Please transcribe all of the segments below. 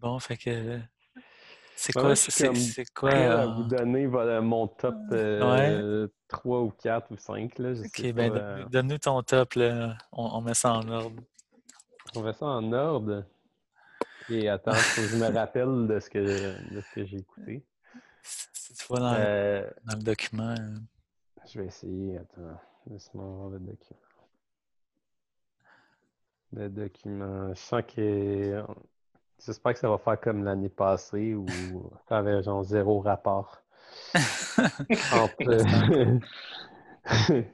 Bon, fait que. C'est quoi, c'est quoi. euh, vous donner voilà, mon top Ouais. euh, 3 ou 4 ou 5. Là, je Ok, ben euh, donne- donne-nous ton top, là. On, on met ça en ordre. on fait ça en ordre. Et attends, faut que je me rappelle de ce que, de ce que j'ai écouté. Si tu vois dans, le- Euh, dans le document. euh, je vais essayer. Attends, laisse-moi voir le document. Le document. Je sens que. J'espère que ça va faire comme l'année passée où ça avait genre zéro rapport. Entre.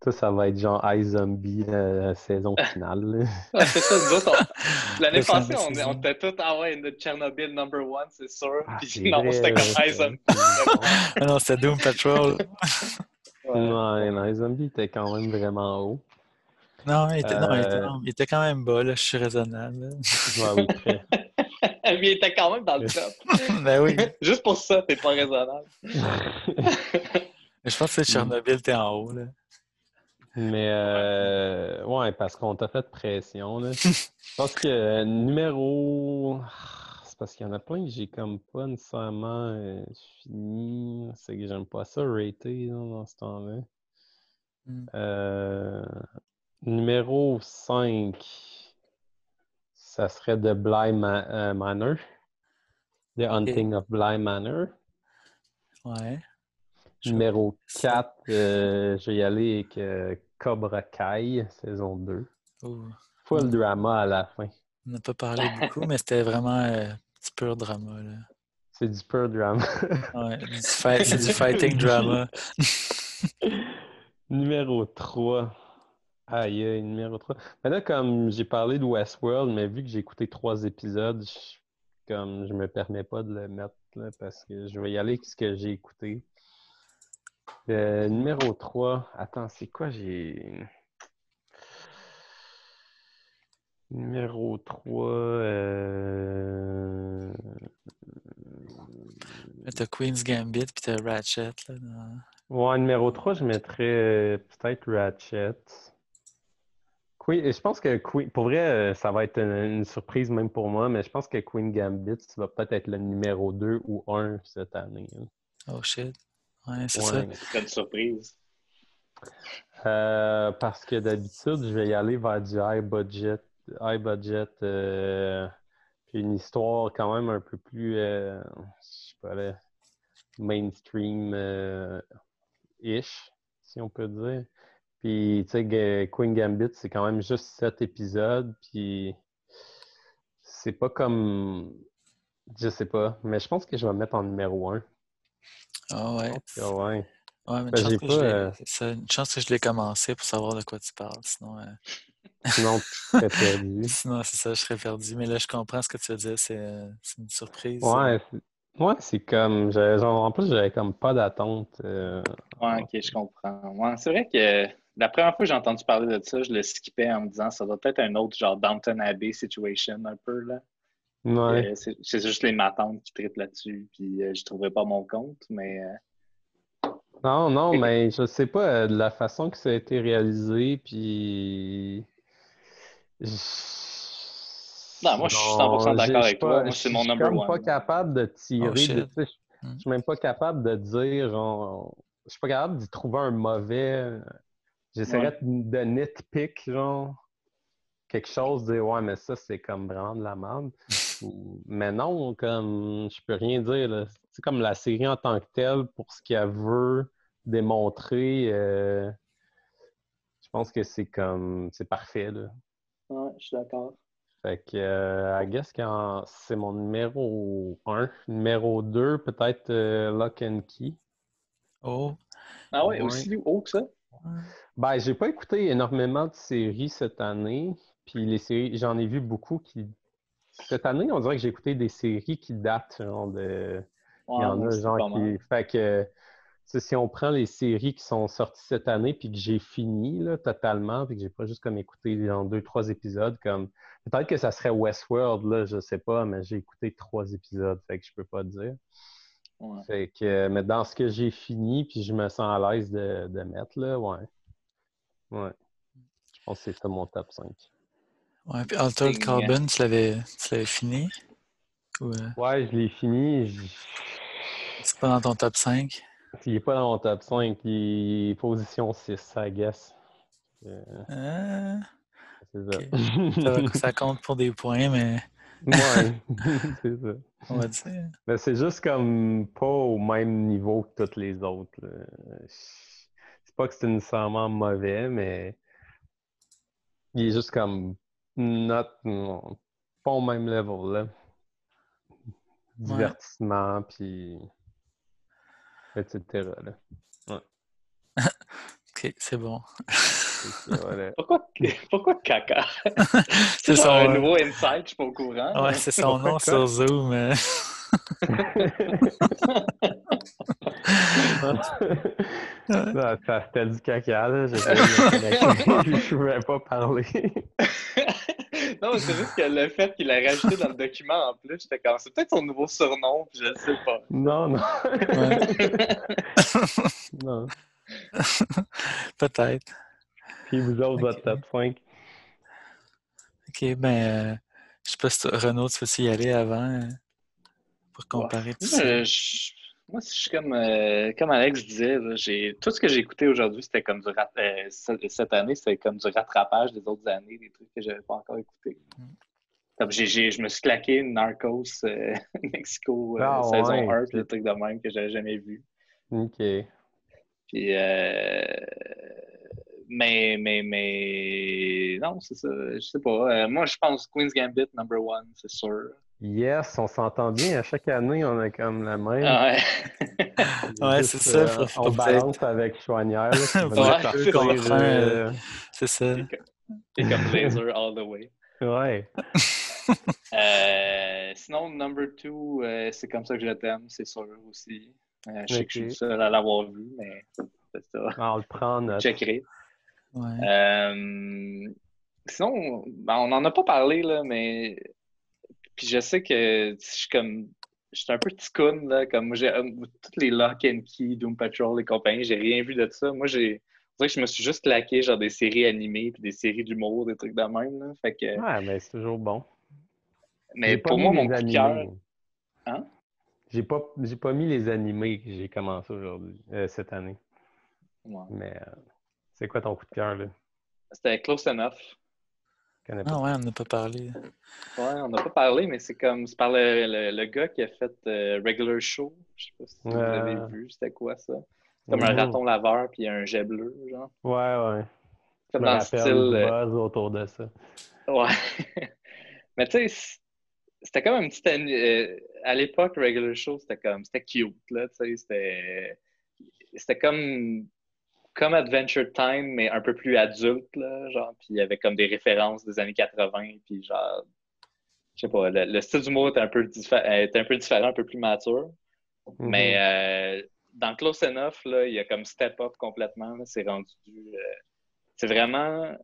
Tout ça va être genre iZombie, la saison finale. là. Ouais, c'est ça, nous autres, on- L'année passée, on, saison. on était tous, ah ouais, notre Tchernobyl number one, c'est sûr. Ah, Puis non, c'était comme Isom. Ah non, c'était Doom Patrol. Ouais, non, iZombie était quand même vraiment haut. Non, il était, non, il était, Euh, non, il était quand même bas, là. Je suis raisonnable. Ouais, oui, très. Lui, il était quand même dans le top. ben oui. Juste pour ça, t'es pas raisonnable. Mais je pense que Tchernobyl, t'es en haut, là. Mais euh, ouais, parce qu'on t'a fait pression. Là. Je pense que euh, numéro. C'est parce qu'il y en a plein que j'ai comme pas nécessairement euh, fini. C'est que j'aime pas ça rater dans ce temps-là. Numéro 5, ça serait The Bly Ma- euh, Manor. The Hunting of Bly Manor. Ouais. Numéro ça. 4, euh, je vais y aller avec euh, Cobra Kai, saison 2. Ouh. Full drama à la fin. On n'a pas parlé beaucoup, mais c'était vraiment euh, du pur drama, là. C'est du pur drama. Ouais, c'est du fighting drama. numéro 3. Aïe, aïe, numéro 3. Mais là, comme j'ai parlé de Westworld, mais vu que j'ai écouté trois épisodes, je, comme je me permets pas de le mettre là, parce que je vais y aller avec ce que j'ai écouté. Euh, numéro 3. Attends, c'est quoi? J'ai. Numéro 3. Euh... T'as Queen's Gambit puis t'as Ratchet, là. dans- Ouais, numéro 3, je mettrais euh, peut-être Ratchet. Queen, je pense que Queen, pour vrai, euh, ça va être une, une surprise même pour moi, mais je pense que Queen Gambit va peut-être être le numéro 2 ou 1 cette année. hein. Oh shit. Ouais, c'est Ouais. ça. C'est une surprise. Euh, parce que d'habitude, je vais y aller vers du high budget, high budget, euh, puis une histoire quand même un peu plus, euh, je sais pas, là, mainstream euh, ish, si on peut dire. Puis, tu sais, Queen Gambit, c'est quand même juste sept épisodes, puis c'est pas comme, je sais pas, mais je pense que je vais mettre en numéro un. Ah ouais. Ah ouais. Ouais, mais une Ben, chance, j'ai que pas, je l'ai- euh, une chance que je l'ai commencé pour savoir de quoi tu parles. Sinon, euh, Sinon, tu serais perdu. sinon c'est ça, je serais perdu. Mais là, je comprends ce que tu veux dire. C'est euh, c'est une surprise. Ouais, c'est- ouais, c'est comme. genre, en plus, j'avais comme pas d'attente. euh, Ouais, ok, je comprends. Ouais, c'est vrai que la première fois que j'ai entendu parler de ça, je le skippais en me disant ça doit être un autre genre Downton Abbey situation un peu là. Ouais. Euh, c'est juste les matantes qui trippent là-dessus, puis euh, je trouverais pas mon compte, mais euh, Non, non, mais je sais pas euh, de la façon que ça a été réalisé, puis. Non, moi, je suis 100% Non, d'accord avec je suis toi. c'est je mon suis number one. pas capable de tirer. Oh, de- shit. tu sais, je je suis même pas capable de dire, genre. Je suis pas capable d'y trouver un mauvais. J'essaierais de de nitpick, genre. Quelque chose, dire, ouais, mais ça, c'est comme vraiment de la merde. Mais non, comme. Je peux rien dire, là. C'est comme la série en tant que telle, pour ce qu'elle veut démontrer. euh, je pense que c'est comme. C'est parfait, là. Ouais, je suis d'accord. Fait que, euh, I guess que c'est mon numéro 1. Numéro 2, peut-être euh, Lock and Key. Oh, Ah ouais, Ouais. aussi haut que ça? Ben, j'ai pas écouté énormément de séries cette année. Puis les séries, j'en ai vu beaucoup qui. Cette année, on dirait que j'ai écouté des séries qui datent, genre de. Il y en a, genre, qui. Fait que. si on prend les séries qui sont sorties cette année puis que j'ai fini là, totalement, puis que j'ai pas juste comme écouté genre deux, trois épisodes, comme peut-être que ça serait Westworld, là, je sais pas, mais j'ai écouté trois épisodes, fait que je peux pas dire. Ouais. Fait que, mais dans ce que j'ai fini, puis je me sens à l'aise de, de mettre, là, ouais. Ouais. Je pense que c'est ça mon top 5. ouais. Puis Altered. Carbon, tu l'avais tu l'avais fini? Euh, Ouais, je l'ai fini. j- c'est pas dans ton top 5? Il est pas dans mon top 5. Il est position 6, I guess. Euh, Euh, c'est ça. Ok. ça, va- ça compte pour des points, mais ouais, c'est ça. on va dire. Mais c'est juste comme pas au même niveau que tous les autres. C'est pas que c'est nécessairement mauvais, mais il est juste comme not, non, pas au même level là. Divertissement, puis etc. Là. Ok, c'est bon. C'est ça, voilà. Pourquoi, pourquoi caca? C'est son, un nouveau insight, je suis pas au courant. ouais, c'est son nom sur Zoom. euh. Non, ça, c'était du caca, là. Je pouvais pas parler. non, mais c'est juste que le fait qu'il l'a rajouté dans le document en plus, j'étais comme, c'est peut-être son nouveau surnom, puis je le sais pas. Non, non. Ouais. non. Peut-être. Puis vous autres, votre Ok. top 5. Ok, ben, euh, je sais pas si toi- Renaud, tu veux y aller avant euh, pour comparer tout Moi, ça? je, je- moi, je suis comme, euh, comme Alex disait, là, j'ai, tout ce que j'ai écouté aujourd'hui, c'était comme du rat- euh, cette année, c'était comme du rattrapage des autres années, des trucs que j'avais pas encore écoutés. Mm. Comme j'ai, j'ai- je me suis claqué Narcos euh, Mexico euh, Ah, saison ouais. 1, puis des trucs de même que j'avais jamais vu. OK. Puis, euh, mais, mais, mais, non, c'est ça, je sais pas. Euh, moi, je pense Queen's Gambit, number one, c'est sûr. Yes, on s'entend bien. À chaque année, on a comme la même. Ah ouais. Ouais, c'est ça, euh, faut- faut on balance avec Chouanière. Ouais, c'est euh, C'est ça. C'est comme laser all the way. Ouais. Euh, sinon, number two, euh, c'est comme ça que je t'aime, c'est sûr aussi. Euh, je sais que je suis seul à l'avoir vu, mais c'est ça. On le prend en note. Checkerai. Ouais. Euh, sinon, ben, on n'en a pas parlé, là, mais. Puis je sais que je suis comme. Je suis un peu ticoun, là, comme j'ai euh, toutes les Lock and Key, Doom Patrol et compagnie, j'ai rien vu de ça. Moi, j'ai. On dirait que je me suis juste claqué, genre des séries animées, puis des séries d'humour, des trucs de même, là. Fait que. Ouais, mais c'est toujours bon. Mais pour moi, mon coup de cœur. Hein? J'ai pas, j'ai pas mis les animés que j'ai commencé aujourd'hui, euh, cette année. Ouais. Mais euh, c'est quoi ton coup de cœur, là? C'était Close Enough. Ah ouais, on n'a pas parlé. Ouais, on n'a pas parlé, mais c'est comme. C'est par le, le, le gars qui a fait euh, Regular Show. Je sais pas si vous Euh. avez vu, c'était quoi ça? Comme un Mhm. raton laveur puis un jet bleu, genre. Ouais, ouais. Comme me dans le style. euh, buzz autour de ça. Ouais. Mais tu sais, c'était comme un petit. euh, à l'époque, Regular Show, c'était comme. C'était cute, là. Tu sais, c'était. C'était comme. Comme Adventure Time, mais un peu plus adulte, là. Genre, puis il y avait comme des références des années 80, puis genre. Je sais pas, le, le style d'humour était un peu euh, était un peu différent, un peu plus mature. Mhm. Mais euh, dans Close Enough, là, il y a comme step up complètement. C'est rendu. euh, c'est vraiment.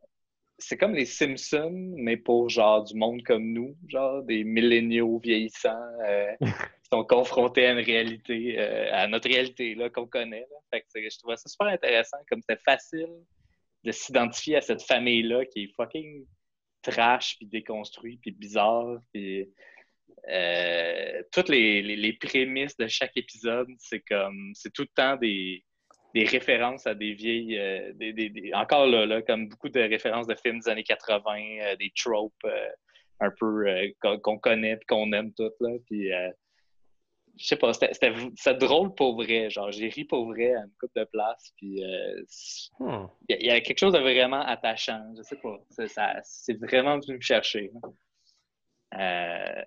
C'est comme les Simpsons, mais pour genre du monde comme nous, genre des milléniaux vieillissants euh, qui sont confrontés à une réalité, à notre réalité là, qu'on connaît. là. Fait que je trouvais ça super intéressant, comme c'était facile de s'identifier à cette famille-là qui est fucking trash, puis déconstruit, puis bizarre, puis euh, toutes les, les, prémices de chaque épisode, c'est comme c'est tout le temps des, des références à des vieilles euh, des, des- encore là, comme beaucoup de références de films des années 80, euh, des tropes un peu qu'on connaît qu'on aime toutes là. Puis je sais pas, c'était drôle pour vrai. Genre, j'ai ri pour vrai à une coupe de place. Puis euh, Hmm. il y, a- il y a quelque chose de vraiment attachant. Je sais pas. C'est vraiment venu me chercher. Euh,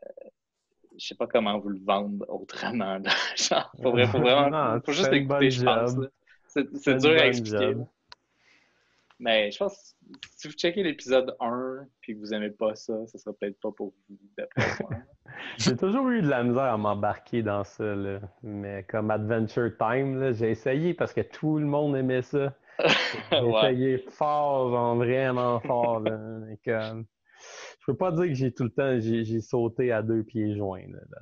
je sais pas comment vous le vendre autrement. là. Genre, faut, vrai- faut vraiment. Non, faut juste bonne je pense. C'est dur à expliquer. job. Mais je pense si vous checkez l'épisode 1 puis que vous aimez pas ça, ça sera peut-être pas pour vous, d'après moi. J'ai toujours eu de la misère à m'embarquer dans ça, là. Mais comme Adventure Time, là, j'ai essayé parce que tout le monde aimait ça. J'ai Ouais. essayé fort, genre vraiment fort. Là. Et comme, je peux pas dire que j'ai tout le temps, j'ai j'ai sauté à deux pieds joints. Là, là.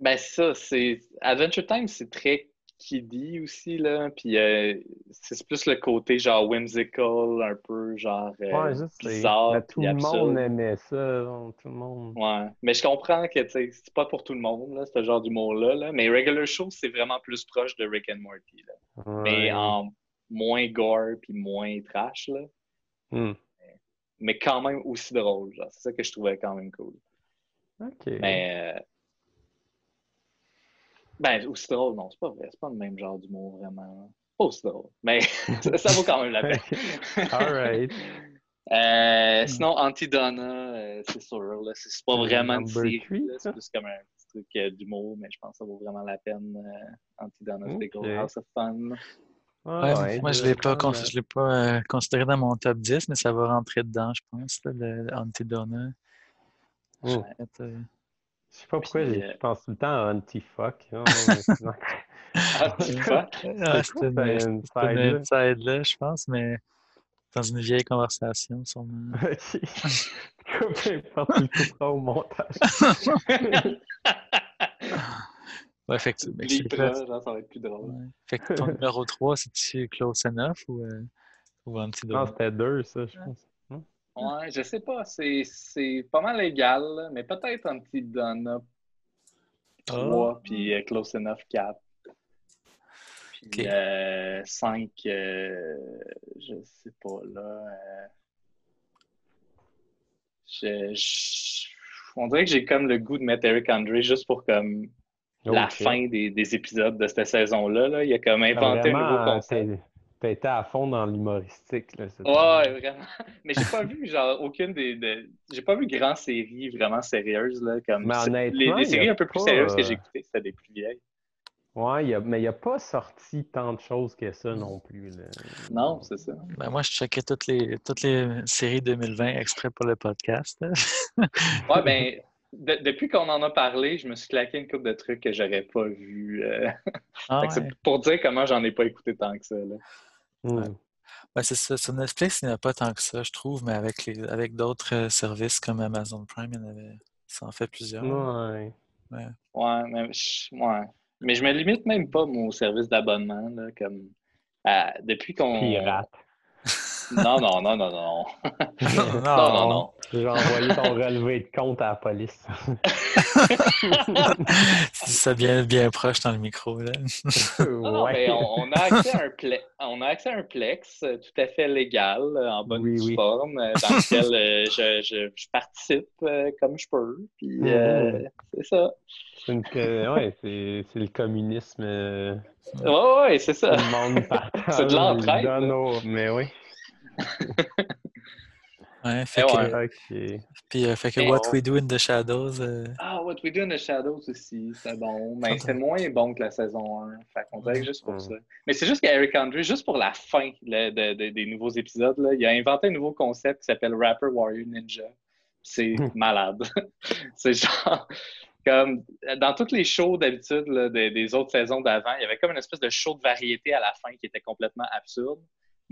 Ben ça, c'est Adventure Time, c'est très kiddie aussi, là. Puis euh, c'est plus le côté genre whimsical, un peu genre euh, Ouais, bizarre. Mais tout le absurde. monde aimait ça. genre, Tout le monde. Ouais, mais je comprends que c'est pas pour tout le monde, là, ce genre d'humour-là. Là. Mais Regular Show, c'est vraiment plus proche de Rick and Morty. Là. Mais en moins gore puis moins trash. Là. Hmm. Mais quand même aussi drôle. C'est ça que je trouvais quand même cool. Ok. Mais. euh, Ben, aussi drôle, non, c'est pas vrai. C'est pas le même genre d'humour vraiment. Pas aussi drôle. Mais ça, ça vaut quand même la peine. Alright. Euh, sinon, Antidonna, euh, c'est sûr, là, c'est c'est pas vraiment une série, là, c'est plus comme un petit truc euh, d'humour, mais je pense que ça vaut vraiment la peine. Euh, Antidonna's Big Ok. Old House of Fun. Ah, Ouais, moi, je l'ai pas, cons- je l'ai pas euh, considéré dans mon top 10, mais ça va rentrer dedans, je pense, là, le, le Antidonna. Hmm. Je sais pas pourquoi Puis, j'ai- euh, je pense tout le temps à Anti-fuck? Ah, c'était une, side, là. je pense, mais dans une vieille conversation, sûrement. Peu importe, tu le couperas au montage. Ouais, fait que, fait- genre, ça va être plus drôle. ouais. Fait que ton numéro 3, c'est-tu Close Enough ou, euh, ou Non, Antidonna? c'était deux, ça, je pense. Ouais, je sais pas, c'est c'est pas mal égal, là, mais peut-être Antidonna 3, Ah. puis euh, Close Enough 4. Puis Ok. 5, je sais pas, là. euh, je- je- on dirait que j'ai comme le goût de mettre Eric Andre juste pour comme la fin des, des épisodes de cette saison-là. Là. Il a comme inventé un vraiment, nouveau euh, concept. T'as été à fond dans l'humoristique, là. Ouais, vraiment. Mais j'ai pas vu, genre, aucune des. de- J'ai pas vu grand série vraiment sérieuse, là. Comme Mais honnêtement, les, séries un peu plus pas, sérieuses que euh, j'ai écoutées, c'était des plus vieilles. Ouais, il y a- mais il a pas sorti tant de choses que ça non plus. Là. Non, c'est ça. Ben, moi, je checkais toutes les, toutes les séries 2020 exprès pour le podcast. là. Ouais, ben, de- depuis qu'on en a parlé, je me suis claqué une couple de trucs que j'aurais pas vu. euh. Ah, ouais. pour dire comment j'en ai pas écouté tant que ça, là. Ben, c'est ça. Sur Netflix, il n'y en a pas tant que ça, je trouve, mais avec, les, avec d'autres euh, services comme Amazon Prime, il y en avait, ça en fait plusieurs. Ouais. Ouais, mais je, ouais. Mais je me limite même pas mon service d'abonnement, là, comme. à- depuis qu'on. Pirate. Non, non, non, non, non. non, Non, non. J'ai envoyé ton relevé de compte à la police. C'est ça bien, bien proche dans le micro. Là. Non, non, mais on, on a accès à un ple- on a accès à un plex euh, tout à fait légal, euh, en bonne Oui, oui. forme, euh, dans lequel euh, je, je- je participe euh, comme je peux. Puis euh, Mhm. c'est ça. C'est une- ouais, le communisme. euh, Ouais, ouais, c'est ça. Tout le monde partage. C'est de l'entraide, Mais oui. Ouais, fait Eh que, ouais. Puis, euh, fait que Mais What on- We Do in the Shadows, euh, Ah, What We Do in the Shadows aussi, c'est bon. Mais c'est moins bon que la saison 1. Fait qu'on dirait que juste pour Mhm. ça. Mais c'est juste qu'Eric Andre, juste pour la fin là, de- de- des nouveaux épisodes, là, il a inventé un nouveau concept qui s'appelle Rapper Warrior Ninja. C'est Mhm. malade. c'est genre. Comme dans tous les shows d'habitude des, des autres saisons d'avant, il y avait comme une espèce de show de variété à la fin qui était complètement absurde.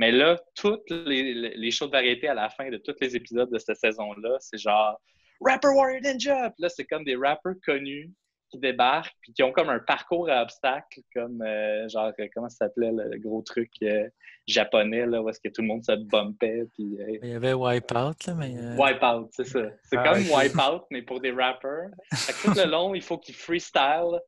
Mais là, tous les, les shows de variété à la fin de tous les épisodes de cette saison-là, c'est genre Rapper Warrior Ninja! Puis là, c'est comme des rappers connus qui débarquent, puis qui ont comme un parcours à obstacles, comme euh, genre, euh, comment ça s'appelait le, gros truc euh, japonais, là, où est-ce que tout le monde se bumpait, puis euh, il y avait Wipeout, là, mais. Wipeout, c'est ça. C'est Ah, comme ok. Wipeout, mais pour des rappers. Fait que tout le long, il faut qu'ils freestyle,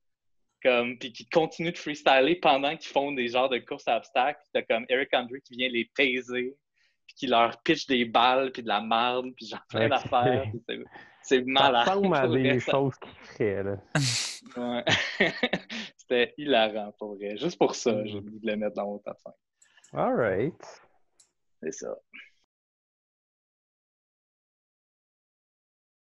comme, puis qu'ils continuent de freestyler pendant qu'ils font des genres de courses à obstacles. Puis t'as comme Eric Andre qui vient les taiser, puis qui leur pitch des balles, puis de la marde, puis genre plein Ok. d'affaires. c'est- C'est Ça malade. ressemble à des choses qu'il ferait, là. Ouais. C'était hilarant pour vrai. Juste pour ça, Mhm. j'ai voulu le mettre dans mon top 5. Alright. C'est ça.